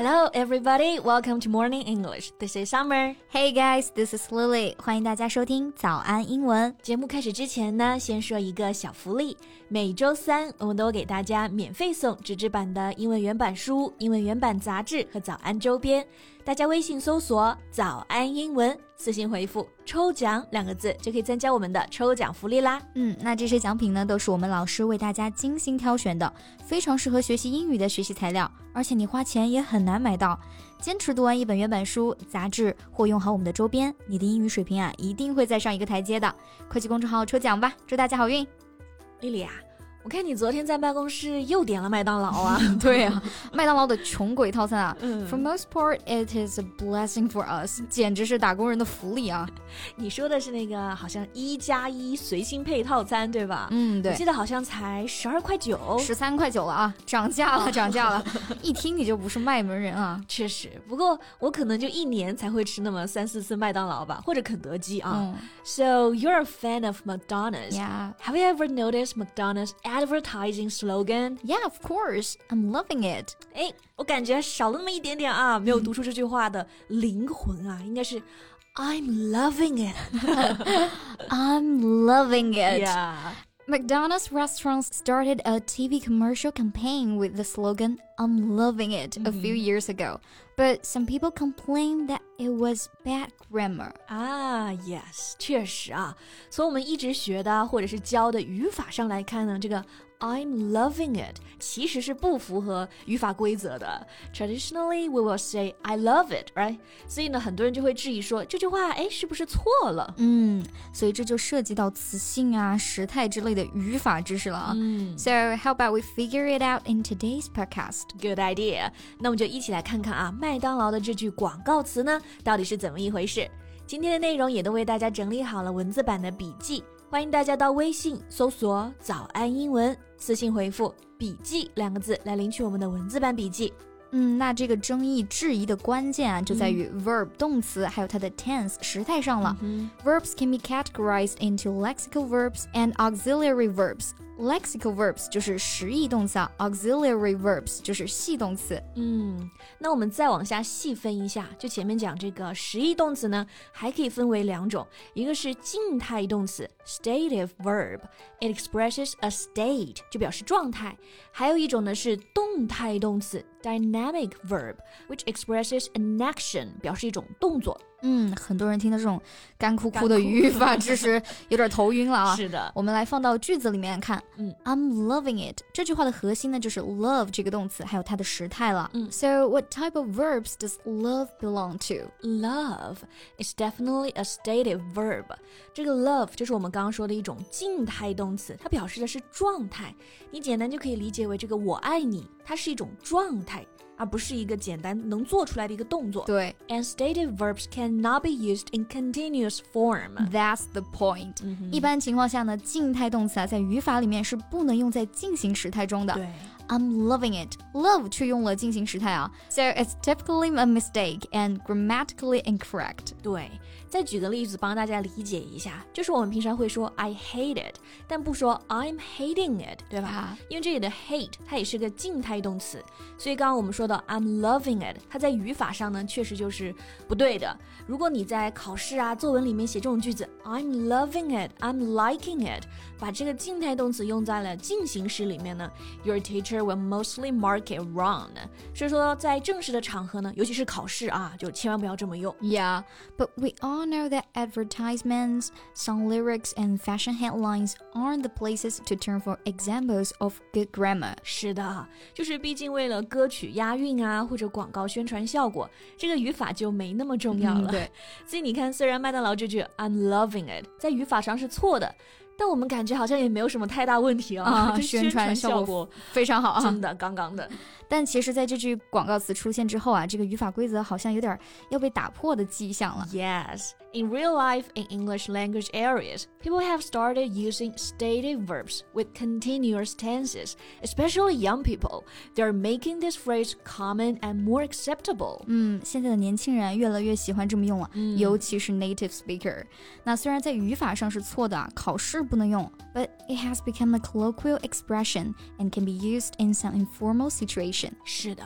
Hello, everybody. Welcome to Morning English. This is Summer. Hey guys, this is Lily. 欢迎大家收听早安英文。节目开始之前呢，先说一个小福利。每周三，我们都给大家免费送纸质版的英文原版书、英文原版杂志和早安周边。大家微信搜索“早安英文”，私信回复“抽奖”两个字，就可以参加我们的抽奖福利啦。嗯，那这些奖品呢，都是我们老师为大家精心挑选的，非常适合学习英语的学习材料，而且你花钱也很难买到。坚持读完一本原版书、杂志，或用好我们的周边，你的英语水平啊，一定会再上一个台阶的。快去公众号抽奖吧，祝大家好运！丽丽啊。我看你昨天在办公室又点了麦当劳啊？对啊，麦当劳的穷鬼套餐啊。For most part, it is a blessing for us，简直是打工人的福利啊。你说的是那个好像一加一随心配套餐对吧？嗯，对。我记得好像才十二块九，十三块九了啊，涨价了，涨价了。一听你就不是卖门人啊。确实，不过我可能就一年才会吃那么三四次麦当劳吧，或者肯德基啊。So you're a fan of McDonald's? Yeah. Have you ever noticed McDonald's? advertising slogan? Yeah, of course. I'm loving it. 哎，我感觉少了那么一点点啊，没有读出这句话的灵魂啊，应该是 I'm loving it. I'm loving it. Yeah. McDonald's restaurants started a TV commercial campaign with the slogan I'm loving it a few mm-hmm. years ago. But some people complained that it was bad grammar. 啊，yes，确实啊，从我们一直学的或者是教的语法上来看呢，这个 I'm loving it 其实是不符合语法规则的。Traditionally, we will say I love it, right？所以呢，很多人就会质疑说这句话，哎，是不是错了？嗯，所以这就涉及到词性啊、时态之类的语法知识了啊。嗯，So how about we figure it out in today's podcast? Good idea。那我们就一起来看看啊，麦当劳的这句广告词呢，到底是怎么一回事？今天的内容也都为大家整理好了文字版的笔记。欢迎大家到微信搜索“早安英文”，私信回复“笔记”两个字来领取我们的文字版笔记。嗯，那这个争议质疑的关键啊，就在于 verb 动词还有它的 tense 时态上了。Verbs can be categorized into lexical verbs and auxiliary verbs. Lexical verbs 就是实义动词啊，auxiliary verbs 就是系动词。嗯，那我们再往下细分一下，就前面讲这个实义动词呢，还可以分为两种，一个是静态动词 stative verb，it expresses a state 就表示状态，还有一种呢是动态动词 dynamic verb，which expresses an action 表示一种动作。嗯，很多人听到这种干枯枯的语法知识有点头晕了啊。是的，我们来放到句子里面看。嗯，I'm loving it。这句话的核心呢就是 love 这个动词，还有它的时态了。嗯，So what type of verbs does love belong to? Love is definitely a stative verb。这个 love 就是我们刚刚说的一种静态动词，它表示的是状态。你简单就可以理解为这个我爱你，它是一种状态。而不是一个简单能做出来的一个动作。对，and stative verbs cannot be used in continuous form. That's the point. 一般情况下呢，静态动词啊，在语法里面是不能用在进行时态中的。对。I'm loving it. Love 却用了进行时态啊，so it's typically a mistake and grammatically incorrect. 对，再举个例子帮大家理解一下，就是我们平常会说 I hate it，但不说 I'm hating it，对吧？因为这里的 hate 它也是个静态动词，所以刚刚我们说 的 I'm loving it，它在语法上呢确实就是不对的。如果你在考试啊、作文里面写这种句子 I'm loving it，I'm liking it，把这个静态动词用在了进行时里面呢，your teacher will mostly mark it wrong。所以说，在正式的场合呢，尤其是考试啊，就千万不要这么用。Yeah, but we all know that advertisements, song lyrics, and fashion headlines aren't the places to turn for examples of good grammar. 是的，就是毕竟为了歌曲押 韵啊，或者广告宣传效果，这个语法就没那么重要了。嗯、对，所以你看，虽然麦当劳这句 "I'm loving it" 在语法上是错的。但我们感觉好像也没有什么太大问题啊，啊宣传效果非常好啊，真的刚刚的。但其实，在这句广告词出现之后啊，这个语法规则好像有点要被打破的迹象了。Yes, in real life, in English language areas, people have started using stative verbs with continuous tenses, especially young people. They're making this phrase common and more acceptable. 嗯，现在的年轻人越来越喜欢这么用了，嗯、尤其是 native speaker。那虽然在语法上是错的，考试不能用，but it has become a colloquial expression and can be used in some informal situation. 是的，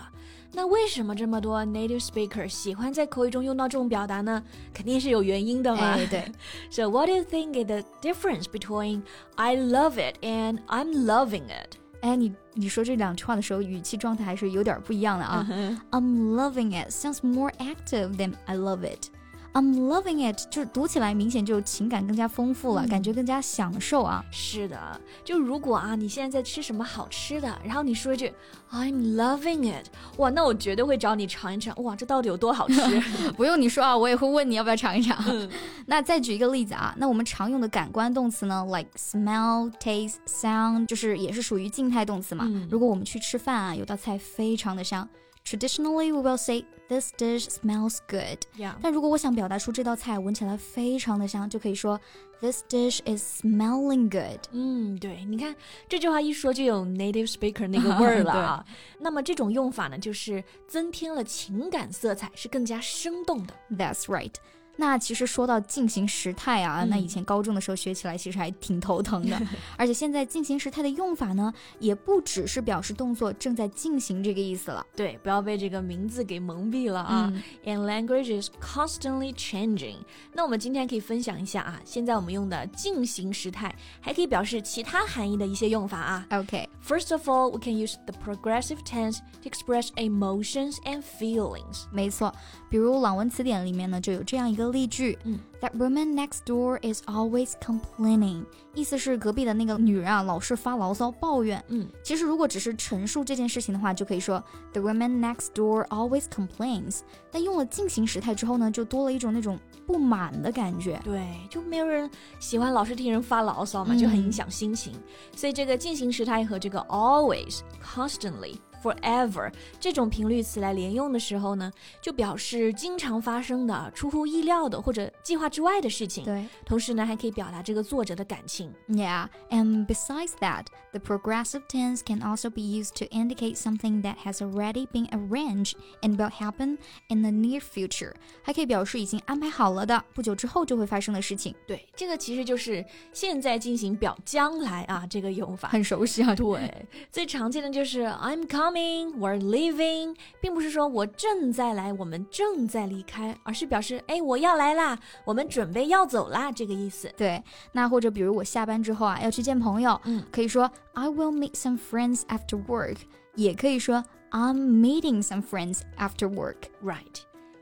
那为什么这么多 native speaker 喜欢在口语中用到这种表达呢？肯定是有原因的嘛。哎，对。So what do you think is the difference between I love it and I'm loving it？哎，你你说这两句话的时候，语气状态还是有点不一样的啊。I'm loving it sounds more active than I love it。 I'm loving it，就是读起来明显就情感更加丰富了，感觉更加享受啊。是的，就如果啊，你现在在吃什么好吃的，然后你说一句 I'm loving it，哇，那我绝对会找你尝一尝，哇，这到底有多好吃？不用你说啊，我也会问你要不要尝一尝。那再举一个例子啊，那我们常用的感官动词呢，like smell、taste、sound，就是也是属于静态动词嘛。如果我们去吃饭啊，有道菜非常的香。Traditionally, we will say this dish smells good. Yeah. 但如果我想表达出这道菜闻起来非常的香，就可以说 This dish is smelling good. 嗯，对，你看这句话一说就有 native speaker 那个味儿了啊。那么这种用法呢，就是增添了情感色彩，是更加生动的。That's right. 那其实说到进行时态啊，那以前高中的时候学起来其实还挺头疼的。而且现在进行时态的用法呢，也不只是表示动作正在进行这个意思了。对，不要被这个名字给蒙蔽了啊。And language is constantly changing。那我们今天可以分享一下啊，现在我们用的进行时态还可以表示其他含义的一些用法啊。OK。First of all, we can use the progressive tense to express emotions and feelings。没错，比如朗文词典里面呢就有这样一个。个例句嗯，That woman next door is always complaining，意思是隔壁的那个女人啊，老是发牢骚抱怨。嗯，其实如果只是陈述这件事情的话，就可以说 The woman next door always complains。但用了进行时态之后呢，就多了一种那种不满的感觉。对，就没有人喜欢老是听人发牢骚嘛，就很影响心情。所以这个进行时态和这个 always、constantly。Forever 这种频率词来连用的时候呢，就表示经常发生的、出乎意料的或者计划之外的事情。对，同时呢，还可以表达这个作者的感情。Yeah, and besides that, the progressive tense can also be used to indicate something that has already been arranged and will happen in the near future。还可以表示已经安排好了的、不久之后就会发生的事情。对，这个其实就是现在进行表将来啊，这个用法很熟悉啊。对，最常见的就是 I'm coming。Coming, we're leaving，并不是说我正在来，我们正在离开，而是表示哎我要来啦，我们准备要走啦，这个意思。对，那或者比如我下班之后啊要去见朋友，嗯，可以说 I will meet some friends after work，也可以说 I'm meeting some friends after work。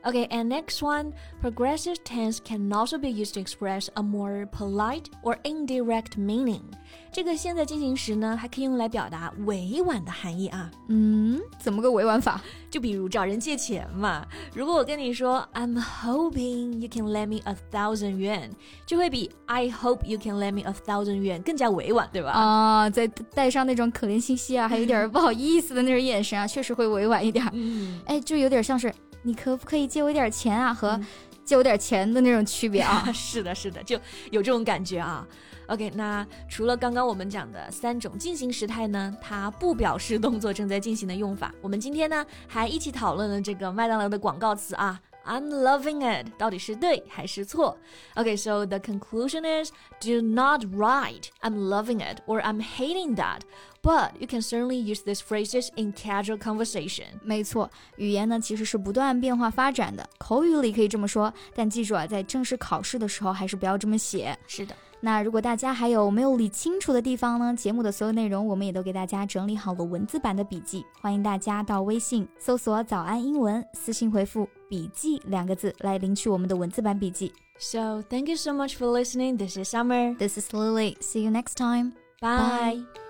Right. Okay, and next one, progressive tense can also be used to express a more polite or indirect meaning. 这个现在进行时呢，还可以用来表达委婉的含义啊。嗯，怎么个委婉法？就比如找人借钱嘛。如果我跟你说 I'm hoping you can lend me a thousand yuan，就会比 I hope you can lend me a thousand yuan 更加委婉，对吧？啊，再带上那种可怜兮兮啊，还有点不好意思的那种眼神啊，确实会委婉一点。嗯，哎，就有点像是。 你可不可以借我一点钱啊？和借我点钱的那种区别啊？是的，是的，就有这种感觉啊。OK，那除了刚刚我们讲的三种进行时态呢，它不表示动作正在进行的用法，我们今天呢还一起讨论了这个麦当劳的广告词啊。I'm loving it，到底是对还是错？Okay, so the conclusion is do not write I'm loving it or I'm hating that. But you can certainly use these phrases in casual conversation. 没错，语言呢其实是不断变化发展的，口语里可以这么说，但记住啊，在正式考试的时候还是不要这么写。是的。那如果大家还有没有理清楚的地方呢？节目的所有内容我们也都给大家整理好了文字版的笔记，欢迎大家到微信搜索“早安英文”，私信回复“笔记”两个字来领取我们的文字版笔记。So thank you so much for listening. This is Summer. This is Lily. See you next time. Bye.